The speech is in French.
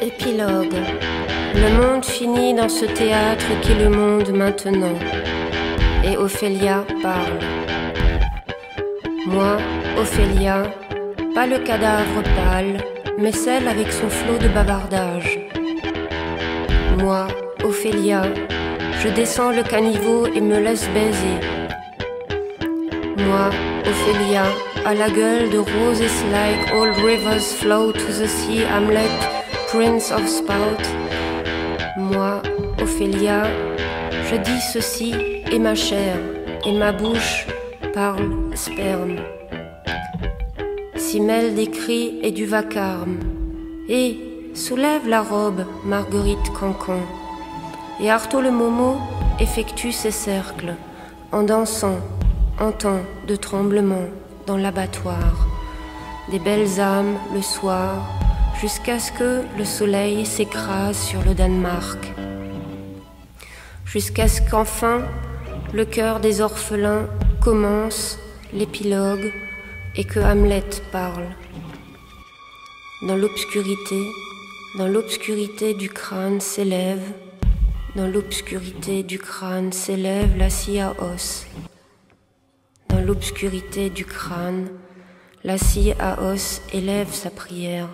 Épilogue. Le monde finit dans ce théâtre qui est le monde maintenant. Et Ophélia parle. Moi, Ophélia, pas le cadavre pâle, mais celle avec son flot de bavardage. Moi, Ophélia, je descends le caniveau et me laisse baiser. Moi, Ophélia, à la gueule de roses like all rivers flow to the sea, Hamlet, Prince of Spout. Moi, Ophélia, je dis ceci et ma chair et ma bouche parle sperme. S'y mêlent des cris et du vacarme. Et soulève la robe, Marguerite Cancan. Et Artaud le Momo effectue ses cercles en dansant en temps de tremblement dans l'abattoir. Des belles âmes le soir jusqu'à ce que le soleil s'écrase sur le Danemark. Jusqu'à ce qu'enfin le cœur des orphelins commence l'épilogue et que Hamlet parle. Dans l'obscurité, dans l'obscurité du crâne s'élève, dans l'obscurité du crâne s'élève la scie à os. Dans l'obscurité du crâne, la scie à os élève sa prière.